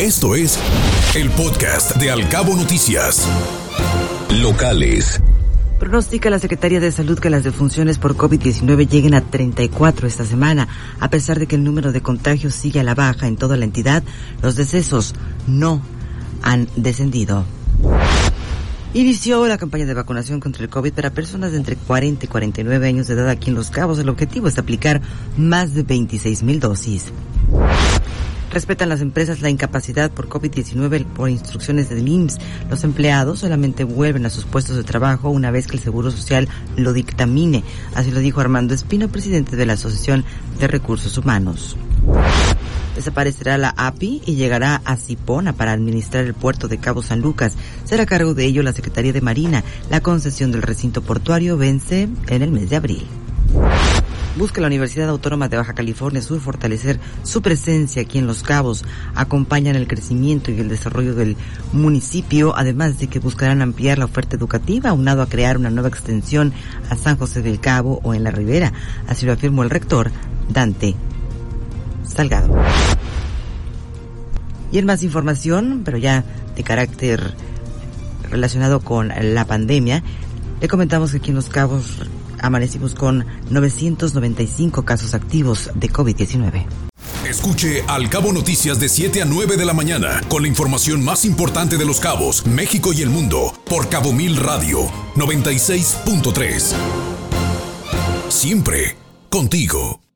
Esto es el podcast de Alcabo Noticias. Locales. Pronostica la Secretaría de Salud que las defunciones por COVID-19 lleguen a 34 esta semana. A pesar de que el número de contagios sigue a la baja en toda la entidad, los decesos no han descendido. Inició la campaña de vacunación contra el COVID para personas de entre 40 y 49 años de edad aquí en Los Cabos. El objetivo es aplicar más de 26 mil dosis. Respetan las empresas la incapacidad por COVID-19 por instrucciones del IMSS. Los empleados solamente vuelven a sus puestos de trabajo una vez que el Seguro Social lo dictamine. Así lo dijo Armando Espino, presidente de la Asociación de Recursos Humanos. Desaparecerá la API y llegará a Cipona para administrar el puerto de Cabo San Lucas. Será a cargo de ello la Secretaría de Marina. La concesión del recinto portuario vence en el mes de abril busca la Universidad Autónoma de Baja California Sur fortalecer su presencia aquí en Los Cabos. Acompañan el crecimiento y el desarrollo del municipio, además de que buscarán ampliar la oferta educativa, aunado a crear una nueva extensión a San José del Cabo o en la Ribera. Así lo afirmó el rector Dante Salgado. Y en más información, pero ya de carácter relacionado con la pandemia, le comentamos que aquí en Los Cabos amanecimos con 995 casos activos de COVID-19. Escuche Al Cabo Noticias de 7 a 9 de la mañana con la información más importante de los cabos, México y el mundo por Cabo Mil Radio 96.3. Siempre contigo.